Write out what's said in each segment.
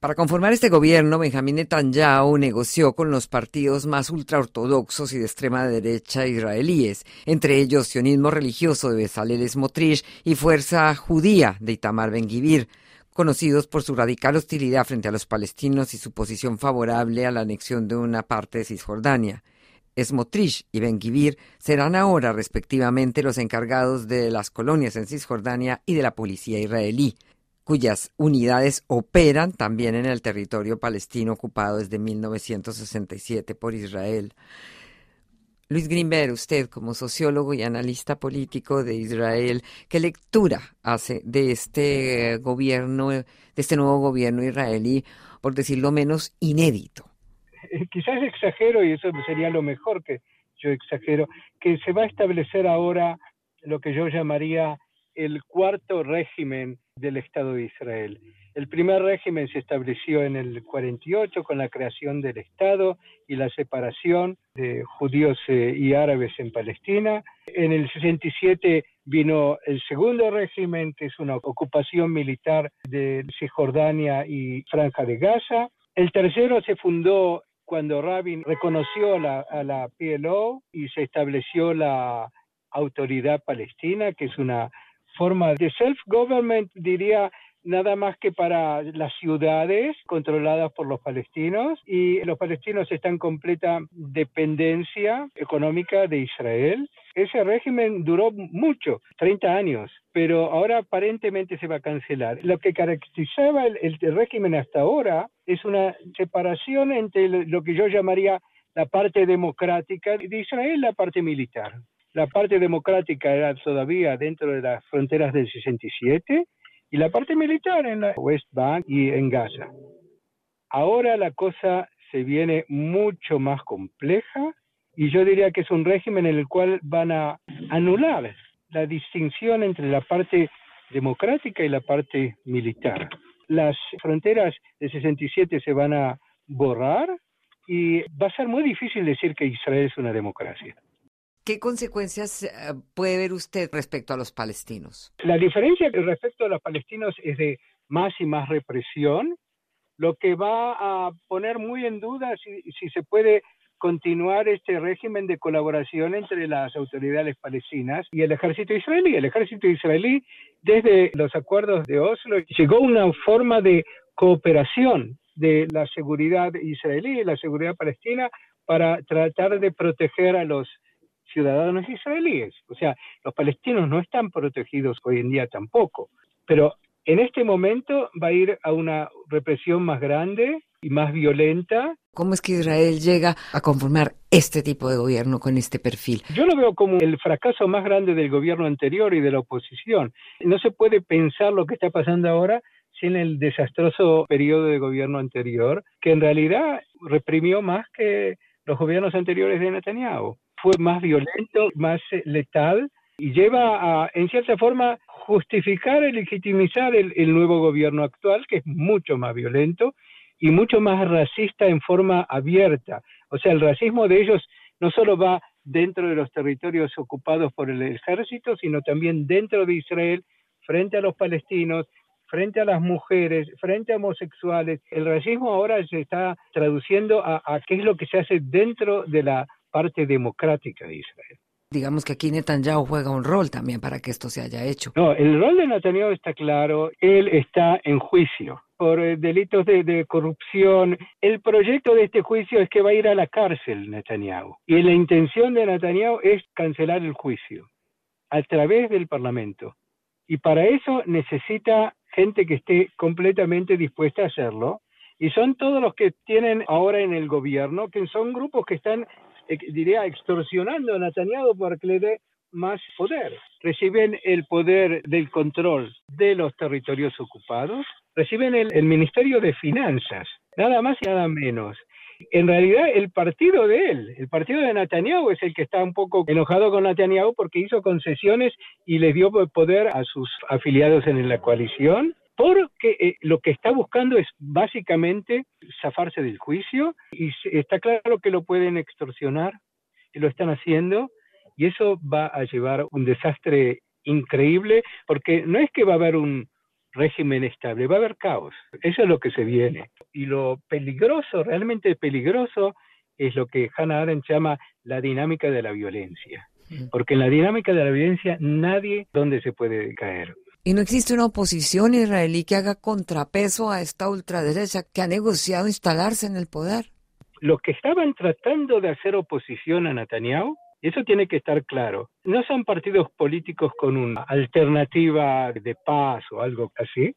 Para conformar este gobierno, Benjamín Netanyahu negoció con los partidos más ultraortodoxos y de extrema derecha israelíes, entre ellos sionismo religioso de Bezalel Smotrich y Fuerza Judía de Itamar Ben-Gvir, conocidos por su radical hostilidad frente a los palestinos y su posición favorable a la anexión de una parte de Cisjordania. Smotrich y Ben-Gvir serán ahora respectivamente los encargados de las colonias en Cisjordania y de la policía israelí cuyas unidades operan también en el territorio palestino ocupado desde 1967 por Israel. Luis Grimberg, usted como sociólogo y analista político de Israel, ¿qué lectura hace de este gobierno, de este nuevo gobierno israelí, por decirlo menos, inédito? Eh, quizás exagero, y eso sería lo mejor que yo exagero, que se va a establecer ahora lo que yo llamaría el cuarto régimen del Estado de Israel. El primer régimen se estableció en el 48 con la creación del Estado y la separación de judíos eh, y árabes en Palestina. En el 67 vino el segundo régimen, que es una ocupación militar de Cisjordania y Franja de Gaza. El tercero se fundó cuando Rabin reconoció a la PLO y se estableció la Autoridad Palestina, que es una forma de self-government, diría, nada más que para las ciudades controladas por los palestinos y los palestinos están en completa dependencia económica de Israel. Ese régimen duró mucho, 30 años, pero ahora aparentemente se va a cancelar. Lo que caracterizaba el, el régimen hasta ahora es una separación entre lo que yo llamaría la parte democrática de Israel y la parte militar. La parte democrática era todavía dentro de las fronteras del 67 y la parte militar en la West Bank y en Gaza. Ahora la cosa se viene mucho más compleja y yo diría que es un régimen en el cual van a anular la distinción entre la parte democrática y la parte militar. Las fronteras del 67 se van a borrar y va a ser muy difícil decir que Israel es una democracia. ¿Qué consecuencias eh, puede ver usted respecto a los palestinos? La diferencia respecto a los palestinos es de más y más represión, lo que va a poner muy en duda si, se puede continuar este régimen de colaboración entre las autoridades palestinas y el ejército israelí. El ejército israelí, desde los acuerdos de Oslo, llegó a una forma de cooperación de la seguridad israelí y la seguridad palestina para tratar de proteger a los ciudadanos israelíes. O sea, los palestinos no están protegidos hoy en día tampoco. Pero en este momento va a ir a una represión más grande y más violenta. ¿Cómo es que Israel llega a conformar este tipo de gobierno con este perfil? Yo lo veo como el fracaso más grande del gobierno anterior y de la oposición. No se puede pensar lo que está pasando ahora sin el desastroso periodo de gobierno anterior, que en realidad reprimió más que los gobiernos anteriores de Netanyahu fue más violento, más eh, letal y lleva a, en cierta forma, justificar y legitimizar el, nuevo gobierno actual, que es mucho más violento y mucho más racista en forma abierta. O sea, el racismo de ellos no solo va dentro de los territorios ocupados por el ejército, sino también dentro de Israel, frente a los palestinos, frente a las mujeres, frente a homosexuales. El racismo ahora se está traduciendo a, a qué es lo que se hace dentro de la parte democrática de Israel. Digamos que aquí Netanyahu juega un rol también para que esto se haya hecho. No, el rol de Netanyahu está claro, él está en juicio. por eh, delitos de, de, corrupción. El proyecto de este juicio es que va a ir a la cárcel Netanyahu. Y la intención de Netanyahu es cancelar el juicio a través del Parlamento. Y para eso necesita gente que esté completamente dispuesta a hacerlo. Y son todos los que tienen ahora en el gobierno, que son grupos que están, diría, extorsionando a Netanyahu para que le dé más poder. Reciben el poder del control de los territorios ocupados, reciben el, Ministerio de Finanzas, nada más y nada menos. En realidad, el partido de él, el partido de Netanyahu, es el que está un poco enojado con Netanyahu porque hizo concesiones y le dio poder a sus afiliados en la coalición, porque eh, lo que está buscando es básicamente zafarse del juicio y está claro que lo pueden extorsionar, y lo están haciendo, y eso va a llevar un desastre increíble, porque no es que va a haber un régimen estable, va a haber caos. Eso es lo que se viene. Y lo peligroso, realmente peligroso, es lo que Hannah Arendt llama la dinámica de la violencia. Porque en la dinámica de la violencia nadie donde se puede caer. ¿Y no existe una oposición israelí que haga contrapeso a esta ultraderecha que ha negociado instalarse en el poder? Los que estaban tratando de hacer oposición a Netanyahu eso tiene que estar claro. No son partidos políticos con una alternativa de paz o algo así,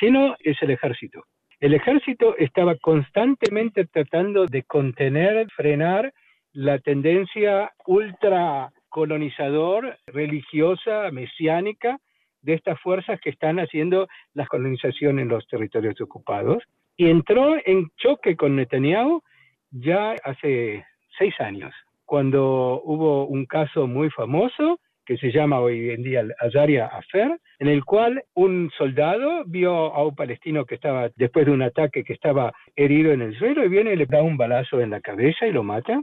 sino es el ejército. El ejército estaba constantemente tratando de contener, frenar la tendencia ultra colonizador, religiosa, mesiánica de estas fuerzas que están haciendo la colonización en los territorios ocupados. Y entró en choque con Netanyahu ya hace seis años cuando hubo un caso muy famoso que se llama hoy en día Azaria Affair, en el cual un soldado vio a un palestino que estaba, después de un ataque, que estaba herido en el suelo, y viene y le da un balazo en la cabeza y lo mata.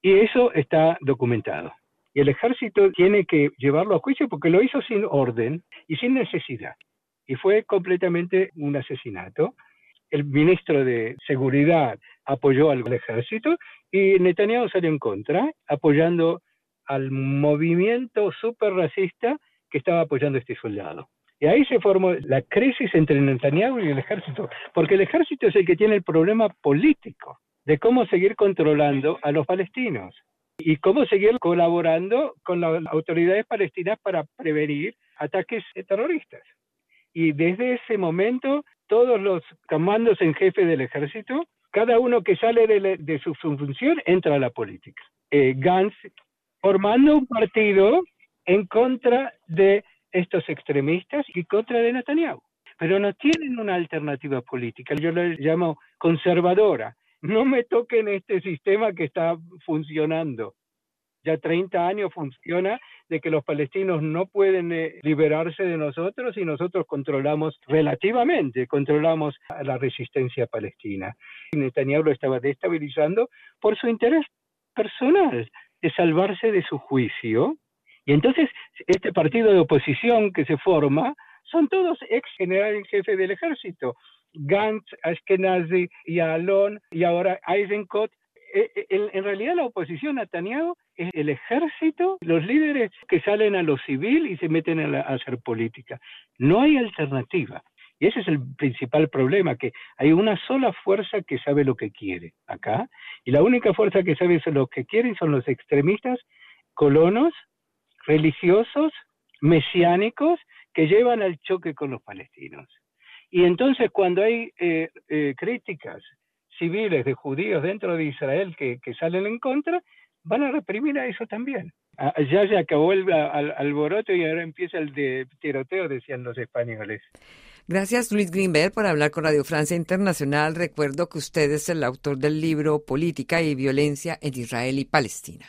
Y eso está documentado. Y el ejército tiene que llevarlo a juicio porque lo hizo sin orden y sin necesidad. Y fue completamente un asesinato. El ministro de Seguridad apoyó al ejército y Netanyahu salió en contra, apoyando al movimiento super racista que estaba apoyando a este soldado. Y ahí se formó la crisis entre Netanyahu y el ejército, porque el ejército es el que tiene el problema político de cómo seguir controlando a los palestinos y cómo seguir colaborando con las autoridades palestinas para prevenir ataques terroristas. Y desde ese momento, todos los comandos en jefe del ejército cada uno que sale de, su función entra a la política. Eh, Gantz formando un partido en contra de estos extremistas y contra de Netanyahu. Pero no tienen una alternativa política. Yo la llamo conservadora. No me toquen este sistema que está funcionando. Ya 30 años funciona de que los palestinos no pueden eh, liberarse de nosotros y nosotros controlamos relativamente, controlamos la resistencia palestina. Netanyahu lo estaba destabilizando por su interés personal de salvarse de su juicio. Y entonces este partido de oposición que se forma son todos ex generales jefe del ejército. Gantz, Ashkenazi, Yalon y ahora Eisenkot eh, eh, en, realidad la oposición a Netanyahu es el ejército, los líderes que salen a lo civil y se meten a, hacer política. No hay alternativa. Y ese es el principal problema, que hay una sola fuerza que sabe lo que quiere acá, y la única fuerza que sabe lo que quieren son los extremistas colonos, religiosos, mesiánicos, que llevan al choque con los palestinos. Y entonces cuando hay eh, críticas civiles de judíos dentro de Israel que, que salen en contra, van a reprimir a eso también. Ah, ya se acabó el alboroto y ahora empieza el de tiroteo, decían los españoles. Gracias Luis Greenberg por hablar con Radio Francia Internacional. Recuerdo que usted es el autor del libro Política y Violencia en Israel y Palestina.